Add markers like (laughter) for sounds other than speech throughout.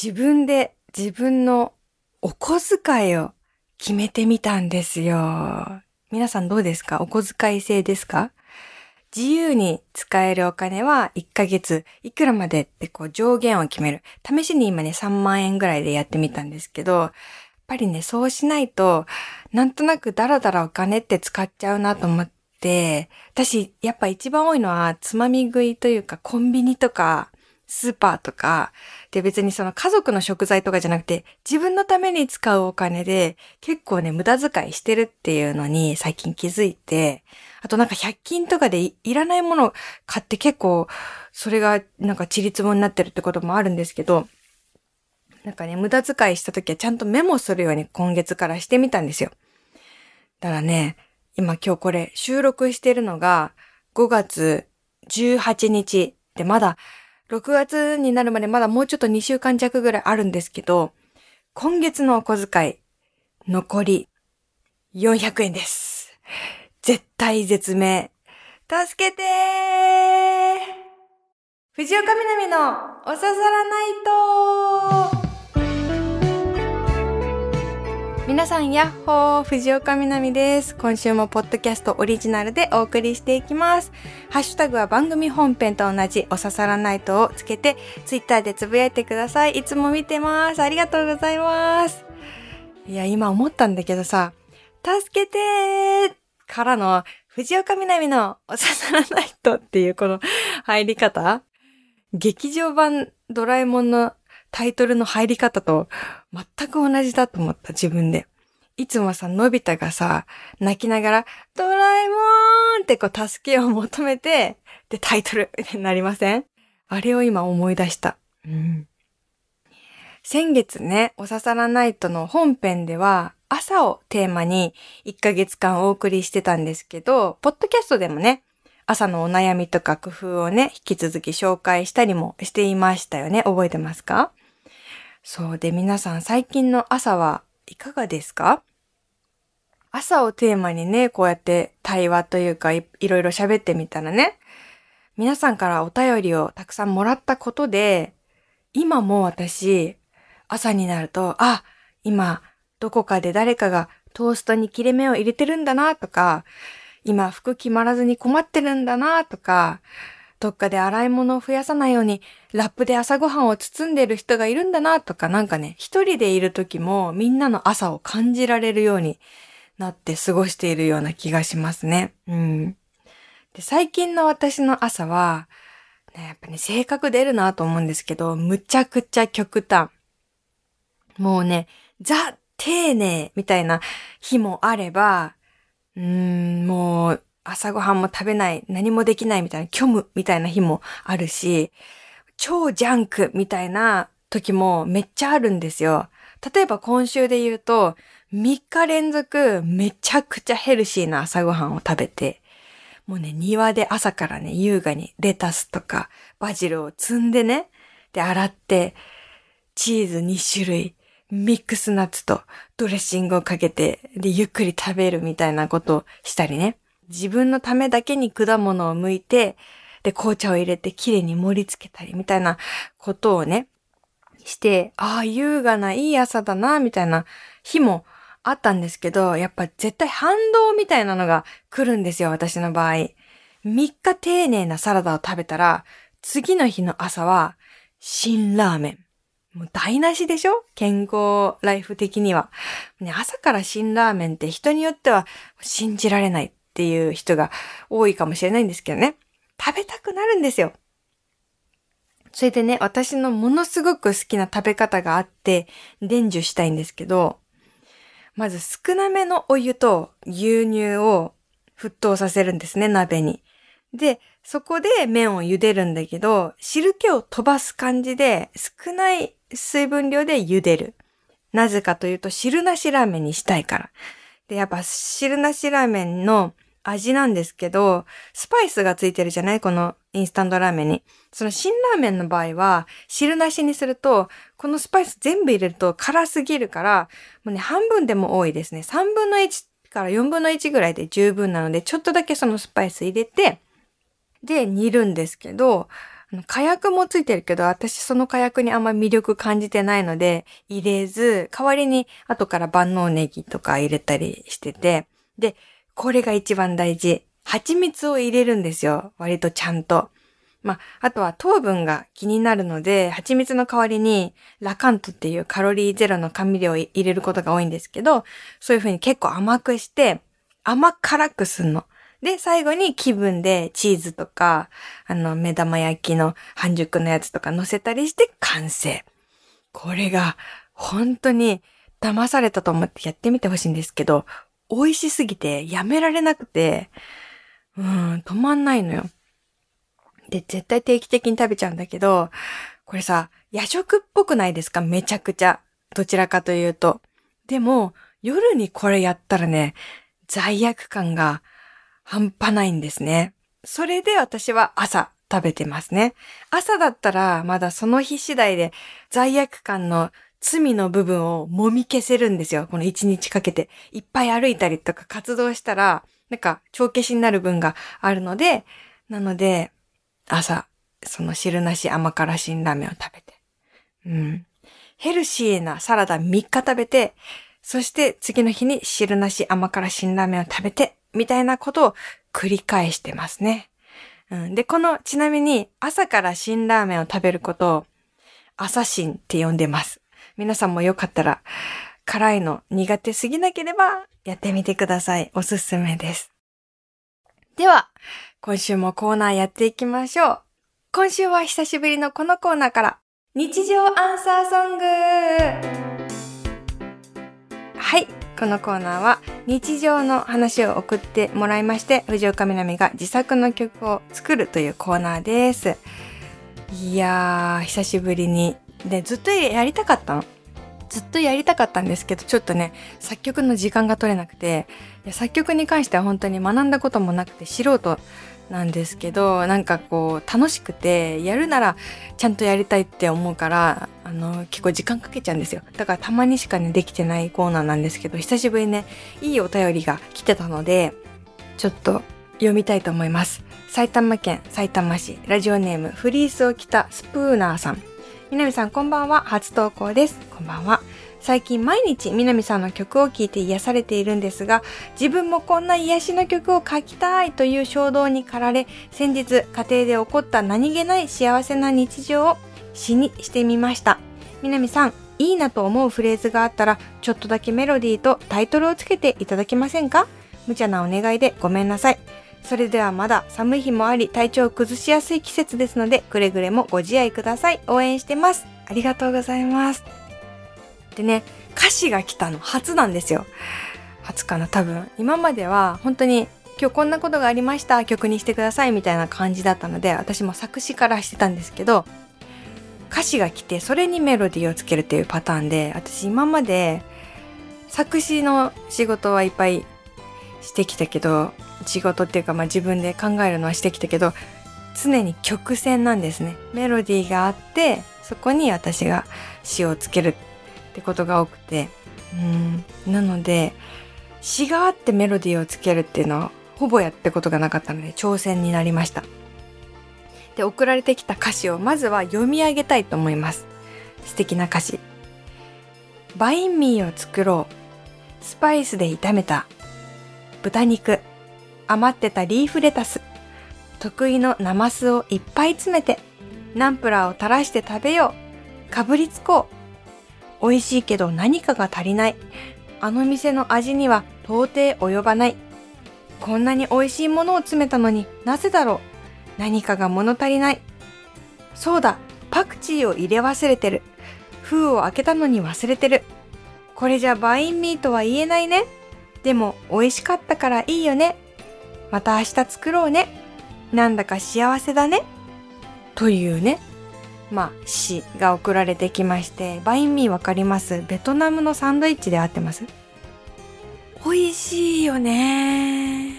自分で自分のお小遣いを決めてみたんですよ。皆さんどうですか？お小遣い制ですか？自由に使えるお金は1ヶ月いくらまでってこう上限を決める。試しに今ね3万円ぐらいでやってみたんですけど、やっぱりね、そうしないと、なんとなくダラダラお金って使っちゃうなと思って、私やっぱ一番多いのはつまみ食いというかコンビニとかスーパーとか、で別にその家族の食材とかじゃなくて、自分のために使うお金で結構ね、無駄遣いしてるっていうのに最近気づいて、あとなんか100均とかでいらないもの買って結構、それがなんかチリツボになってるってこともあるんですけど、なんかね、無駄遣いした時はちゃんとメモするように今月からしてみたんですよ。だからね、今今日これ収録してるのが5月18日でまだ6月になるまでまだもうちょっと2週間弱ぐらいあるんですけど、今月のお小遣い、残り400円です。絶対絶命。助けてー藤岡みなみのおささらないとー皆さん、やっほー藤岡みなみです。今週もポッドキャストオリジナルでお送りしていきます。ハッシュタグは番組本編と同じおささらナイトをつけて、ツイッターでつぶやいてください。いつも見てます。ありがとうございます。いや、今思ったんだけどさ、助けてーからの藤岡みなみのおささらナイトっていうこの入り方劇場版ドラえもんのタイトルの入り方と全く同じだと思った自分で。いつもさ、のび太がさ、泣きながら、ドラえもーんってこう助けを求めて、で、タイトルになりません？あれを今思い出した。うん。先月ね、おささらナイトの本編では、朝をテーマに1ヶ月間お送りしてたんですけど、ポッドキャストでもね、朝のお悩みとか工夫をね、引き続き紹介したりもしていましたよね。覚えてますか？そうで皆さん最近の朝はいかがですか？朝をテーマにね、こうやって対話というかいいろいろ喋ってみたらね、皆さんからお便りをたくさんもらったことで、今も私、朝になると、あ、今、どこかで誰かがトーストに切れ目を入れてるんだなとか、今服決まらずに困ってるんだなとか、どっかで洗い物を増やさないように、ラップで朝ごはんを包んでる人がいるんだなとか、なんかね、一人でいる時もみんなの朝を感じられるようになって過ごしているような気がしますね。うん。で、最近の私の朝は、ね、やっぱね、性格出るなと思うんですけど、むちゃくちゃ極端。もうね、ザ・丁寧みたいな日もあれば、うーん、もう、朝ごはんも食べない、何もできないみたいな、虚無みたいな日もあるし、超ジャンクみたいな時もめっちゃあるんですよ。例えば今週で言うと、3日連続めちゃくちゃヘルシーな朝ごはんを食べて、もうね、庭で朝からね、優雅にレタスとかバジルを摘んでね、で、洗って、チーズ2種類、ミックスナッツとドレッシングをかけて、で、ゆっくり食べるみたいなことをしたりね。自分のためだけに果物を剥いて、で、紅茶を入れてきれいに盛り付けたりみたいなことをね、して、ああ、優雅ないい朝だな、みたいな日もあったんですけど、やっぱ絶対反動みたいなのが来るんですよ、私の場合。3日丁寧なサラダを食べたら、次の日の朝は、辛ラーメン。もう台無しでしょ？健康ライフ的には。ね、朝から辛ラーメンって人によっては信じられない。っていう人が多いかもしれないんですけどね。食べたくなるんですよ。それでね、私のものすごく好きな食べ方があって、伝授したいんですけど、まず少なめのお湯と牛乳を沸騰させるんですね、鍋に。で、そこで麺を茹でるんだけど、汁気を飛ばす感じで少ない水分量で茹でる。なぜかというと汁なしラーメンにしたいから。で、やっぱ汁なしラーメンの味なんですけど、スパイスがついてるじゃない？このインスタントラーメンに。その辛ラーメンの場合は、汁なしにすると、このスパイス全部入れると辛すぎるから、もうね、半分でも多いですね。3分の1から4分の1ぐらいで十分なので、ちょっとだけそのスパイス入れて、で、煮るんですけど、火薬もついてるけど、私その火薬にあんま魅力感じてないので、入れず、代わりに後から万能ネギとか入れたりしてて、で、これが一番大事。蜂蜜を入れるんですよ。割とちゃんと。まあ、あとは糖分が気になるので、蜂蜜の代わりにラカントっていうカロリーゼロの甘味料を入れることが多いんですけど、そういう風に結構甘くして、甘辛くすんの。で、最後に気分でチーズとか、あの、目玉焼きの半熟のやつとか乗せたりして完成。これが、本当に騙されたと思ってやってみてほしいんですけど、美味しすぎてやめられなくて、うん、止まんないのよ。で、絶対定期的に食べちゃうんだけど、これさ、夜食っぽくないですか？めちゃくちゃ。どちらかというと。でも、夜にこれやったらね、罪悪感が半端ないんですね。それで私は朝食べてますね。朝だったらまだその日次第で罪悪感の罪の部分を揉み消せるんですよ。この一日かけて。いっぱい歩いたりとか活動したら、なんか帳消しになる分があるので、なので、朝、その汁なし甘辛辛ラーメンを食べて。うん。ヘルシーなサラダ3日食べて、そして次の日に汁なし甘辛辛ラーメンを食べて、みたいなことを繰り返してますね。うん、で、この、ちなみに朝から辛ラーメンを食べることを朝辛って呼んでます。皆さんもよかったら辛いの苦手すぎなければやってみてください。おすすめです。では、今週もコーナーやっていきましょう。今週は久しぶりのこのコーナーから、日常アンサーソングはい、このコーナーは日常の話を送ってもらいまして、藤岡みなみが自作の曲を作るというコーナーです。いやー、久しぶりに。で、ずっとやりたかったの。ずっとやりたかったんですけど、ちょっとね、作曲の時間が取れなくて、作曲に関しては本当に学んだこともなくて素人なんですけど、なんかこう、楽しくて、やるならちゃんとやりたいって思うから、あの、結構時間かけちゃうんですよ。だからたまにしかね、できてないコーナーなんですけど、久しぶりね、いいお便りが来てたので、ちょっと読みたいと思います。埼玉県埼玉市ラジオネームフリースを着たスプーナーさん。南さんこんばんは。初投稿です。こんばんは。最近毎日南さんの曲を聴いて癒されているんですが、自分もこんな癒しの曲を書きたいという衝動に駆られ、先日家庭で起こった何気ない幸せな日常を詩にしてみました。南さん、いいなと思うフレーズがあったら、ちょっとだけメロディーとタイトルをつけていただけませんか？無茶なお願いでごめんなさい。それではまだ寒い日もあり体調を崩しやすい季節ですのでくれぐれもご自愛ください。応援してます。ありがとうございます。でね、歌詞が来たの初なんですよ。初かな多分。今までは本当に今日こんなことがありました曲にしてくださいみたいな感じだったので私も作詞からしてたんですけど歌詞が来てそれにメロディーをつけるっていうパターンで私今まで作詞の仕事はいっぱいしてきたけど仕事っていうかまあ自分で考えるのはしてきたけど常に曲線なんですね。メロディーがあってそこに私が詩をつけるってことが多くて。うん。なので詩があってメロディーをつけるっていうのはほぼやってことがなかったので挑戦になりました。で送られてきた歌詞をまずは読み上げたいと思います。素敵な歌詞。バインミーを作ろう。スパイスで炒めた豚肉。余ってたリーフレタス、得意のナマスをいっぱい詰めて、ナンプラーを垂らして食べよう。かぶりつこう。美味しいけど何かが足りない。あの店の味には到底及ばない。こんなに美味しいものを詰めたのになぜだろう。何かが物足りない。そうだ、パクチーを入れ忘れてる。封を開けたのに忘れてる。これじゃバインミーとは言えないね。でも美味しかったからいいよね。また明日作ろうね。なんだか幸せだね。というね、まあ、詩が送られてきまして、バインミーわかりますベトナムのサンドイッチで合ってます？美味しいよね。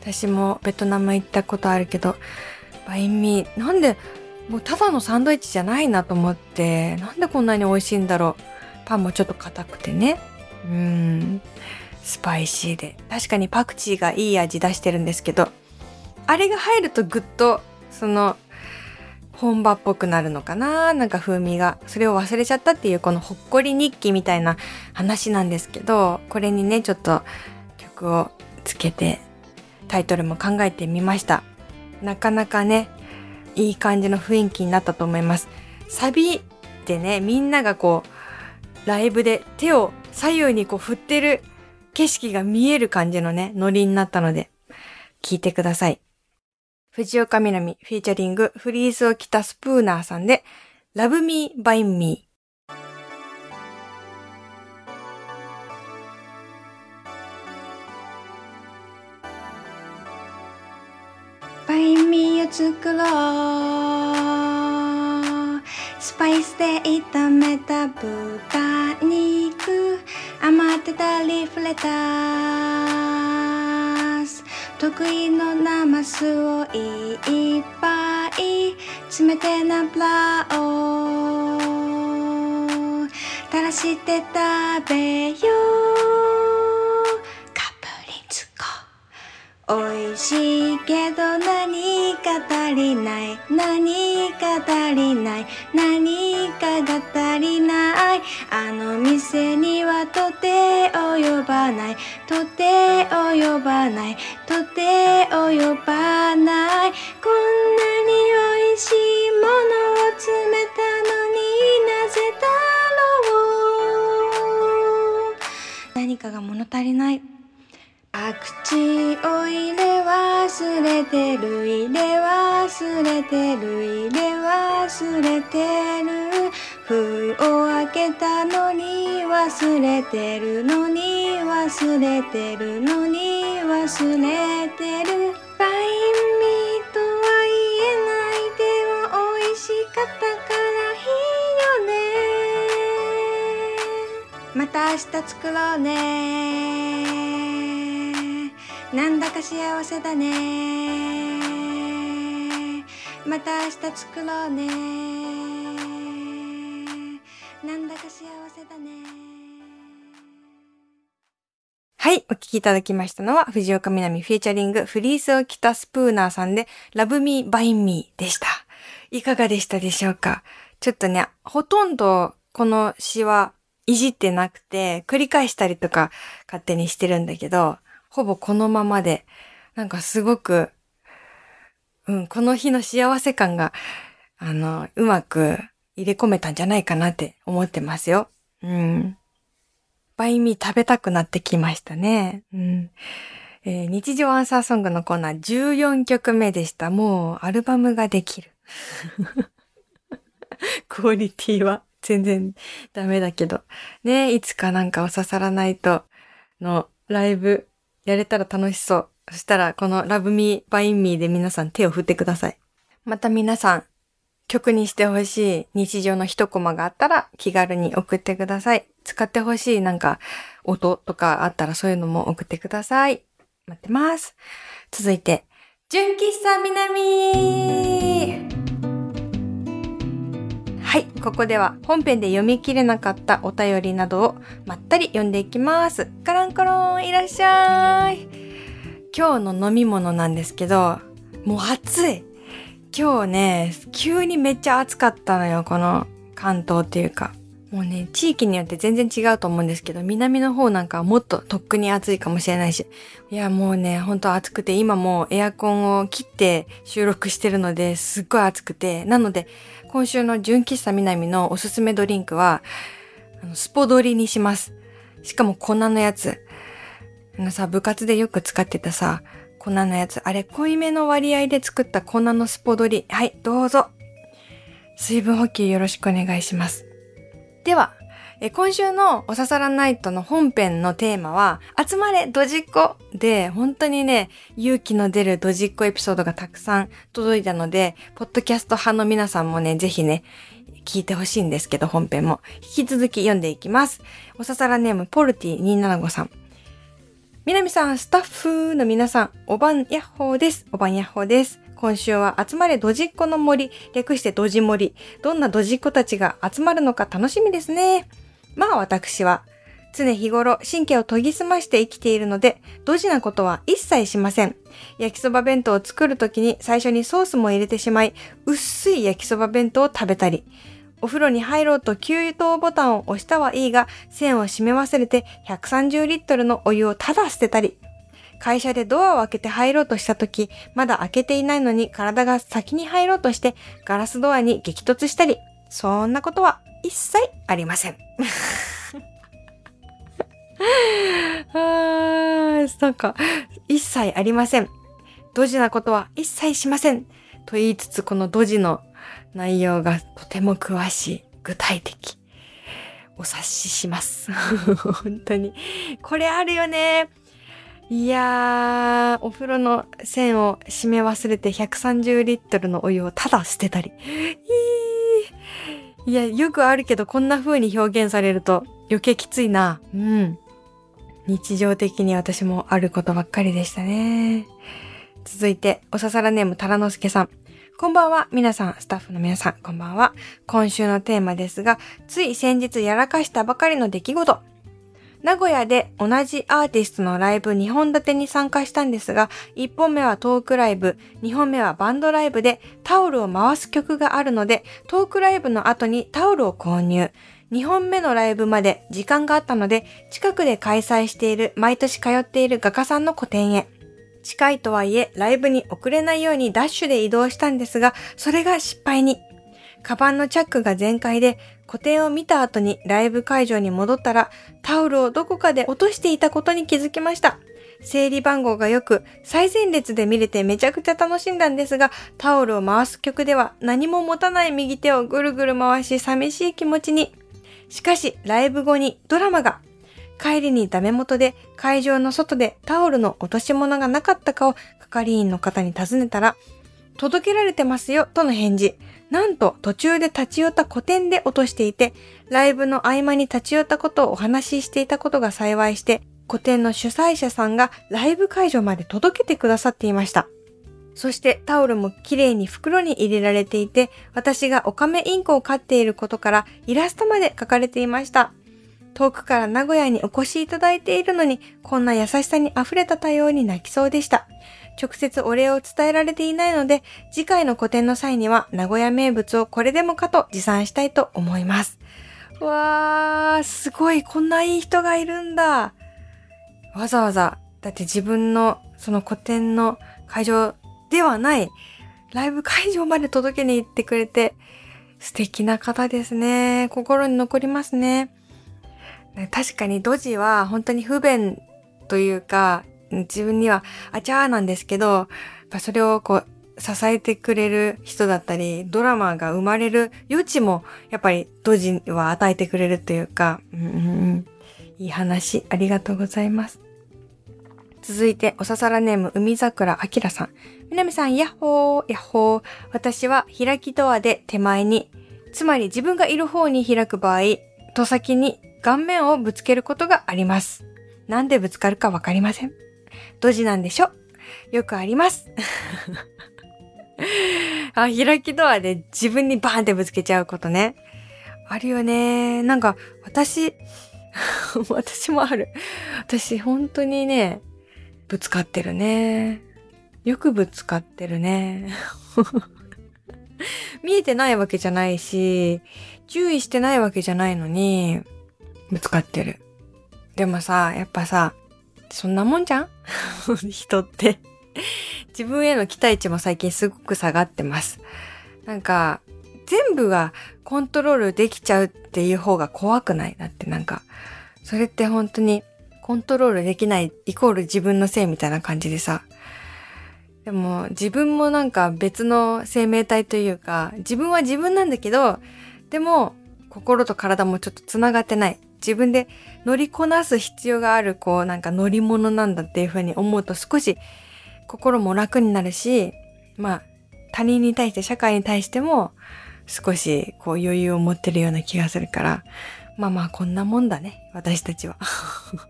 私もベトナム行ったことあるけど、バインミー、なんで、もうただのサンドイッチじゃないなと思って、なんでこんなに美味しいんだろう。パンもちょっと硬くてね。うん。スパイシーで確かにパクチーがいい味出してるんですけどあれが入るとぐっとその本場っぽくなるのかな？なんか風味が。それを忘れちゃったっていうこのほっこり日記みたいな話なんですけど、これにね、ちょっと曲をつけてタイトルも考えてみました。なかなかね、いい感じの雰囲気になったと思います。サビでね、みんながこう、ライブで手を左右にこう振ってる景色が見える感じのね、ノリになったので、聞いてください。藤岡みなみフィーチャリングフリースを着たスプーナーさんで Love Me by Me バイミーを作ろう。スパイスで炒めた豚。てたリフレタス得意のナマスをいっぱい。詰めてナプラを。垂らして食べよう。美味しいけど何か足りない。何か足りない。何かが足りない。あの店にはとて及ばない。とて及ばない。とて及ばない。こんなに美味しいものを詰めたのになぜだろう。何かが物足りない。パクチーを入れ忘れてる入れ忘れてる入れ忘れてる。封を開けたのに忘れてるのに忘れてるのに忘れてる。バインミーとは言えないでも美味しかったからいいよね。また明日作ろうね。なんだか幸せだね。また明日作ろうね。なんだか幸せだね。はい、お聴きいただきましたのは、藤岡みなみフィーチャリング、フリースを着たスプーナーさんで、Love Me by Me でした。いかがでしたでしょうか？ちょっとね、ほとんどこの詩はいじってなくて、繰り返したりとか勝手にしてるんだけど、ほぼこのままで、なんかすごく、うん、この日の幸せ感が、あの、うまく入れ込めたんじゃないかなって思ってますよ。うん。バイミー食べたくなってきましたね。うん。えー、日常アンサーソングのコーナー14曲目でした。もうアルバムができる。(laughs) クオリティは全然ダメだけど。ねいつかなんかお刺さらないとのライブやれたら楽しそう。そしたら、この Love Me by Me で皆さん手を振ってください。また皆さん、曲にしてほしい日常の一コマがあったら気軽に送ってください。使ってほしいなんか音とかあったらそういうのも送ってください。待ってます。続いて、純喫茶南はい、ここでは本編で読み切れなかったお便りなどをまったり読んでいきます。カランコロンいらっしゃい。今日の飲み物なんですけど、もう暑い。今日ね、急にめっちゃ暑かったのよ、この関東っていうか。もうね、地域によって全然違うと思うんですけど、南の方なんかはもっととっくに暑いかもしれないし。いや、もうね、ほんと暑くて、今もうエアコンを切って収録してるので、すっごい暑くて。なので、今週の純喫茶南のおすすめドリンクは、あのスポドリにします。しかも粉のやつ。あのさ、部活でよく使ってたさ、粉のやつ。あれ、濃いめの割合で作った粉のスポドリ。はい、どうぞ。水分補給よろしくお願いします。では、え今週のおささらナイトの本編のテーマは、集まれドジっ子で、本当にね、勇気の出るドジっ子エピソードがたくさん届いたので、ポッドキャスト派の皆さんもね、ぜひね、聞いてほしいんですけど、本編も。引き続き読んでいきます。おささらネーム、ポルティ275さん。みなみさん、スタッフの皆さん、おばんやっほーです。おばんやっほーです。今週は集まれドジっ子の森、略してドジ森。どんなドジっ子たちが集まるのか楽しみですね。まあ私は、常日頃神経を研ぎ澄まして生きているので、ドジなことは一切しません。焼きそば弁当を作るときに最初にソースも入れてしまい、薄い焼きそば弁当を食べたり、お風呂に入ろうと給湯ボタンを押したはいいが、線を閉め忘れて130リットルのお湯をただ捨てたり、会社でドアを開けて入ろうとした時、まだ開けていないのに体が先に入ろうとしてガラスドアに激突したり、そんなことは一切ありません。(laughs) あ、なんか、一切ありません。ドジなことは一切しません。と言いつつ、このドジの内容がとても詳しい、具体的。お察しします。(laughs) 本当に。これあるよね。いやー、お風呂の線を閉め忘れて130リットルのお湯をただ捨てたり。いーや、よくあるけどこんな風に表現されると余計きついな。うん。日常的に私もあることばっかりでしたね。続いて、おささらネームタラノスケさん。こんばんは。皆さん、スタッフの皆さん、こんばんは。今週のテーマですが、つい先日やらかしたばかりの出来事。名古屋で同じアーティストのライブ2本立てに参加したんですが、1本目はトークライブ、2本目はバンドライブでタオルを回す曲があるので、トークライブの後にタオルを購入。2本目のライブまで時間があったので、近くで開催している、毎年通っている画家さんの個展へ。近いとはいえ、ライブに遅れないようにダッシュで移動したんですが、それが失敗に。カバンのチャックが全開で、個展を見た後にライブ会場に戻ったら、タオルをどこかで落としていたことに気づきました。整理番号が良く、最前列で見れてめちゃくちゃ楽しんだんですが、タオルを回す曲では何も持たない右手をぐるぐる回し寂しい気持ちに。しかし、ライブ後にドラマが。帰りにダメ元で会場の外でタオルの落とし物がなかったかを係員の方に尋ねたら、届けられてますよとの返事。なんと途中で立ち寄った古典で落としていて、ライブの合間に立ち寄ったことをお話ししていたことが幸いして、古典の主催者さんがライブ会場まで届けてくださっていました。そしてタオルも綺麗に袋に入れられていて、私がオカメインコを飼っていることからイラストまで描かれていました。遠くから名古屋にお越しいただいているのに、こんな優しさに溢れた対応に泣きそうでした。直接お礼を伝えられていないので、次回の個展の際には名古屋名物をこれでもかと持参したいと思います。わー、すごい、こんないい人がいるんだ。わざわざ、だって自分のその個展の会場ではない、ライブ会場まで届けに行ってくれて、素敵な方ですね。心に残りますね。確かにドジは本当に不便というか、自分にはあちゃーなんですけど、それをこう支えてくれる人だったり、ドラマが生まれる余地もやっぱりドジは与えてくれるというか、うん、いい話ありがとうございます。続いて、おささらネーム、海桜あきらさん。みなみさん、やっほー、やっほー。私は開きドアで手前に、つまり自分がいる方に開く場合、と先に顔面をぶつけることがあります。なんでぶつかるかわかりません。ドジなんでしょ？よくあります。(laughs) あ、開きドアで自分にバーンってぶつけちゃうことね。あるよね。なんか、私、(laughs) 私もある。私、本当にね、ぶつかってるね。よくぶつかってるね。(laughs) 見えてないわけじゃないし、注意してないわけじゃないのに、ぶつかってる。でもさ、やっぱさ、そんなもんじゃん (laughs) 人って自分への期待値も最近すごく下がってます。なんか、全部がコントロールできちゃうっていう方が怖くない？だってなんか、それって本当にコントロールできないイコール自分のせいみたいな感じでさ。でも自分もなんか別の生命体というか、自分は自分なんだけど、でも心と体もちょっと繋がってない。自分で乗りこなす必要がある、こう、なんか乗り物なんだっていうふうに思うと少し心も楽になるし、まあ、他人に対して、社会に対しても少しこう余裕を持ってるような気がするから、まあまあこんなもんだね、私たちは。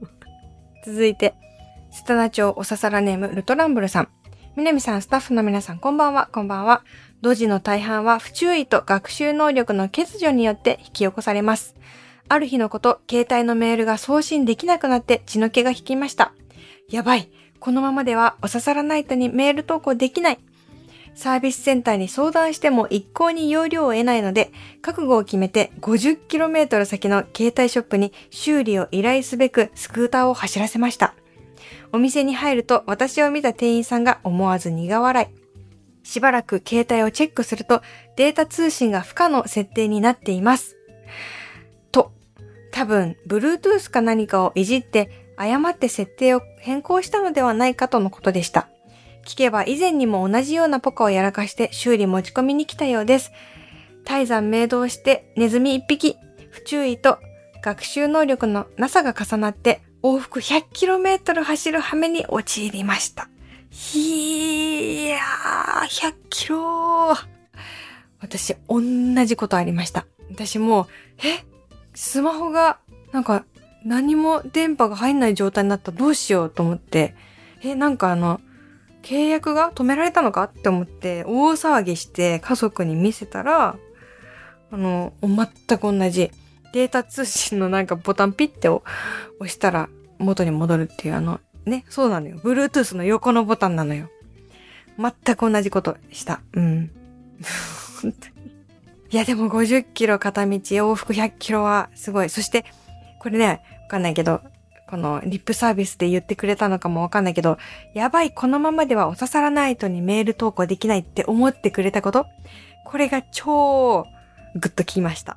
(laughs) 続いて、スタナ町おささらネームルトランブルさん。みなみさん、スタッフの皆さん、こんばんは、こんばんは。ドジの大半は不注意と学習能力の欠如によって引き起こされます。ある日のこと、携帯のメールが送信できなくなって血の気が引きました。やばい。このままではおささらナイトにメール投稿できない。サービスセンターに相談しても一向に容量を得ないので、覚悟を決めて 50km 先の携帯ショップに修理を依頼すべくスクーターを走らせました。お店に入ると私を見た店員さんが思わず苦笑い。しばらく携帯をチェックするとデータ通信が不可の設定になっています。多分、Bluetooth か何かをいじって誤って設定を変更したのではないかとのことでした。聞けば以前にも同じようなポカをやらかして修理持ち込みに来たようです。大山明動してネズミ一匹、不注意と学習能力のなさが重なって往復 100km 走る羽目に陥りました。いやー、100キロ私、同じことありました。私もうえ？スマホが、なんか、何も電波が入んない状態になったらどうしようと思って、え、なんかあの、契約が止められたのか？って思って大騒ぎして家族に見せたら、あの、全く同じデータ通信のなんかボタンピッて押したら元に戻るっていうあの、ね、そうなのよ。Bluetooth の横のボタンなのよ。全く同じことした。うん。(laughs) いやでも50キロ片道往復100キロはすごい。そして、これね、わかんないけど、このリップサービスで言ってくれたのかもわかんないけど、やばい、このままではおささらナイトにメール投稿できないって思ってくれたことこれが超グッときました。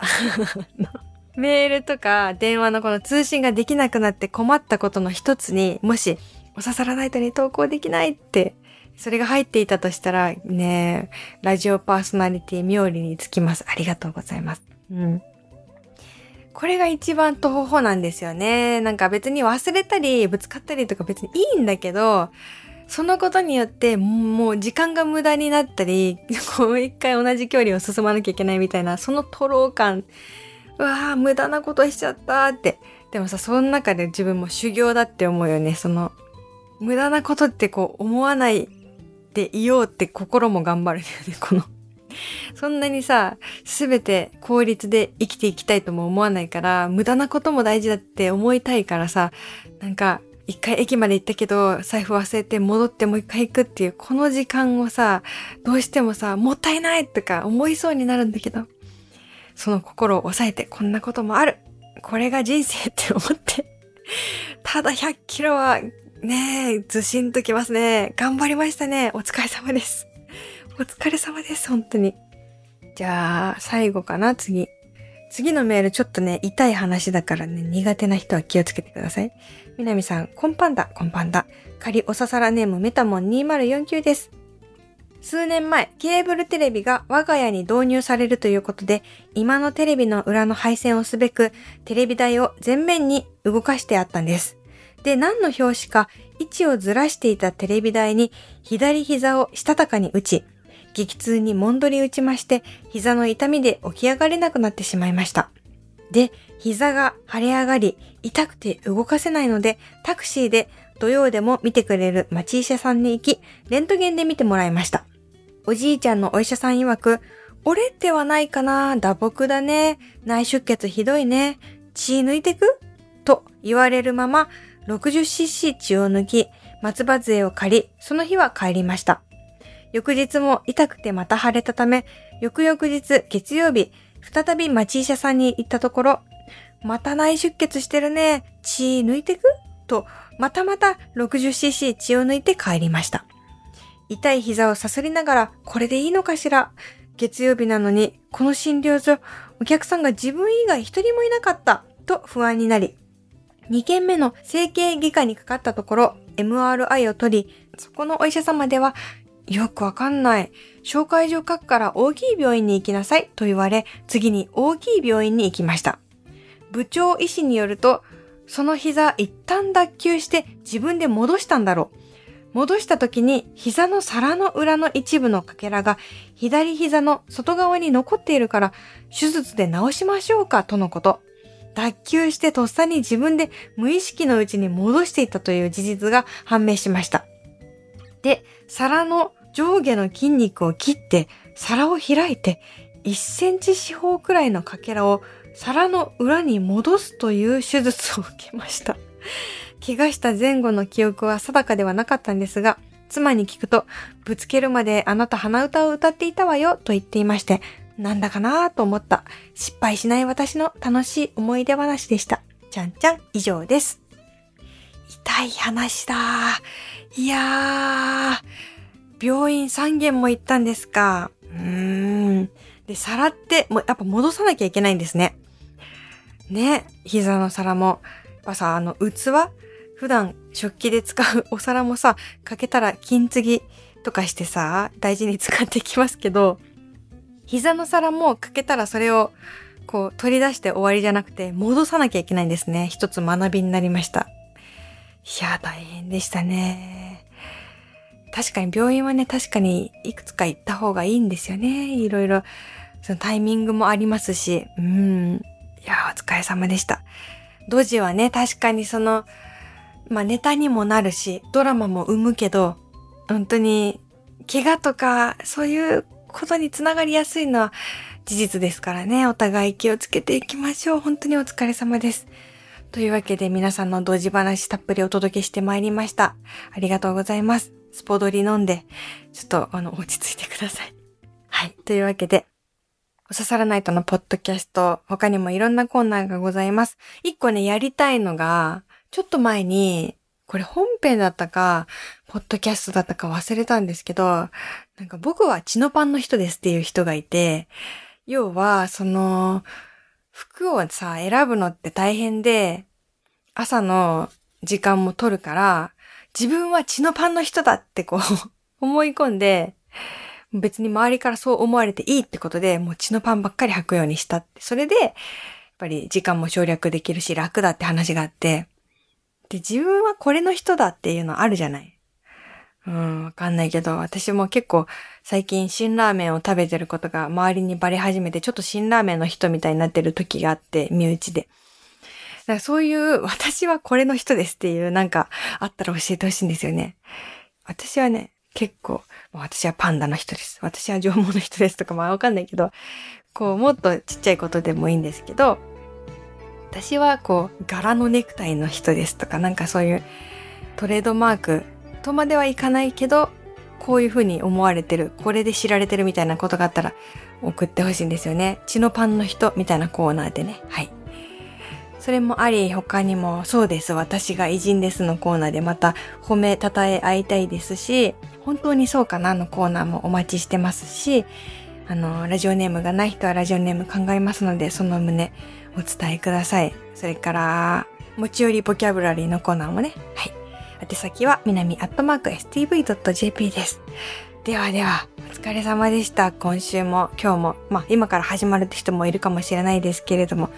(laughs) メールとか電話のこの通信ができなくなって困ったことの一つに、もし、おささらナイトに投稿できないって、それが入っていたとしたら、ねラジオパーソナリティ妙理につきます。ありがとうございます。うん。これが一番徒歩なんですよね。なんか別に忘れたり、ぶつかったりとか別にいいんだけど、そのことによってもう時間が無駄になったり、こう一回同じ距離を進まなきゃいけないみたいな、その徒労感、うわぁ、無駄なことしちゃったって。でもさ、その中で自分も修行だって思うよね。その、無駄なことってこう思わないでいようって心も頑張るよね、この (laughs) そんなにさ、すべて効率で生きていきたいとも思わないから、無駄なことも大事だって思いたいからさ、なんか、一回駅まで行ったけど、財布忘れて戻ってもう一回行くっていう、この時間をさ、どうしてもさ、もったいないとか思いそうになるんだけど、その心を抑えて、こんなこともある。これが人生って思って、ただ100キロは、ねえ、ずしんときますね。頑張りましたね。お疲れ様です。お疲れ様です、本当に。じゃあ、最後かな、次。次のメールちょっとね、痛い話だからね、苦手な人は気をつけてください。みなみさん、こんぱんだ、こんぱんだ。仮おささらネームメタモン2049です。数年前、ケーブルテレビが我が家に導入されるということで、今のテレビの裏の配線をすべく、テレビ台を前面に動かしてあったんです。で、何の表紙か、位置をずらしていたテレビ台に、左膝をしたたかに打ち、激痛にもんどり打ちまして、膝の痛みで起き上がれなくなってしまいました。で、膝が腫れ上がり、痛くて動かせないので、タクシーで土曜でも見てくれる町医者さんに行き、レントゲンで見てもらいました。おじいちゃんのお医者さん曰く、折れてはないかな打撲だね。内出血ひどいね。血抜いてく？と言われるまま、60cc 血を抜き、松葉杖を借り、その日は帰りました。翌日も痛くてまた腫れたため、翌々日月曜日、再び町医者さんに行ったところ、また内出血してるね。血抜いてく？と、またまた 60cc 血を抜いて帰りました。痛い膝をさすりながら、これでいいのかしら？月曜日なのに、この診療所、お客さんが自分以外一人もいなかった、と不安になり、2件目の整形外科にかかったところ、MRI を取り、そこのお医者様では、よくわかんない。紹介状書くから大きい病院に行きなさいと言われ、次に大きい病院に行きました。部長医師によると、その膝一旦脱臼して自分で戻したんだろう。戻した時に膝の皿の裏の一部のかけらが左膝の外側に残っているから手術で治しましょうかとのこと。脱臼してとっさに自分で無意識のうちに戻していたという事実が判明しました。で、皿の上下の筋肉を切って皿を開いて1センチ四方くらいのかけらを皿の裏に戻すという手術を受けました。(laughs) 怪我した前後の記憶は定かではなかったんですが、妻に聞くと、ぶつけるまであなた鼻歌を歌っていたわよと言っていまして、なんだかなと思った。失敗しない私の楽しい思い出話でした。ちゃんちゃん以上です。痛い話だ。いやー、病院3軒も行ったんですか。うーん。で、皿って、もうやっぱ戻さなきゃいけないんですね。ね、膝の皿も。やっぱさ、あの、器？普段食器で使う (laughs) お皿もさ、かけたら金継ぎとかしてさ、大事に使ってきますけど、膝の皿もかけたらそれをこう取り出して終わりじゃなくて戻さなきゃいけないんですね。一つ学びになりました。いや、大変でしたね。確かに病院はね、確かにいくつか行った方がいいんですよね。いろいろ、そのタイミングもありますし、うん。いや、お疲れ様でした。ドジはね、確かにその、まあネタにもなるし、ドラマも生むけど、本当に、怪我とか、そういうことにつながりやすいのは事実ですからね。お互い気をつけていきましょう。本当にお疲れ様です。というわけで皆さんの同時話たっぷりお届けしてまいりました。ありがとうございます。スポドリ飲んで、ちょっとあの、落ち着いてください。はい。というわけで、おささらないとのポッドキャスト、他にもいろんなコーナーがございます。一個ね、やりたいのが、ちょっと前に、これ本編だったか、ポッドキャストだったか忘れたんですけど、なんか僕は血のパンの人ですっていう人がいて、要は、その、服をさ、選ぶのって大変で、朝の時間も取るから、自分は血のパンの人だってこう (laughs) 思い込んで、別に周りからそう思われていいってことで、もう血のパンばっかり履くようにしたって。それで、やっぱり時間も省略できるし楽だって話があって、で、自分はこれの人だっていうのあるじゃない？うん、わかんないけど、私も結構最近辛ラーメンを食べてることが周りにバレ始めて、ちょっと辛ラーメンの人みたいになってる時があって、身内で。だからそういう、私はこれの人ですっていうなんかあったら教えてほしいんですよね。私はね、結構、私はパンダの人です。私は縄文の人ですとか、まあわかんないけど、こう、もっとちっちゃいことでもいいんですけど、私はこう、柄のネクタイの人ですとか、なんかそういうトレードマークとまではいかないけど、こういう風に思われてる、これで知られてるみたいなことがあったら送ってほしいんですよね。血のパンの人みたいなコーナーでね。はい。それもあり、他にも、そうです、私が偉人ですのコーナーでまた褒めたたえ合いたいですし、本当にそうかなのコーナーもお待ちしてますし、あの、ラジオネームがない人はラジオネーム考えますので、その旨お伝えください。それから、持ち寄りボキャブラリーのコーナーもね、はい。宛先は、みなみアットマーク stv.jp です。ではでは、お疲れ様でした。今週も今日も、まあ今から始まるって人もいるかもしれないですけれども、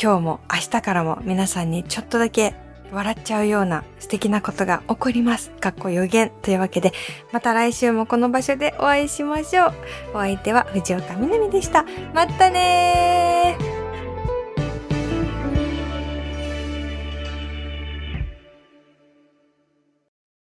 今日も明日からも皆さんにちょっとだけ笑っちゃうような素敵なことが起こります。かっこ予言というわけで、また来週もこの場所でお会いしましょう。お相手は藤岡みなみでした。またねー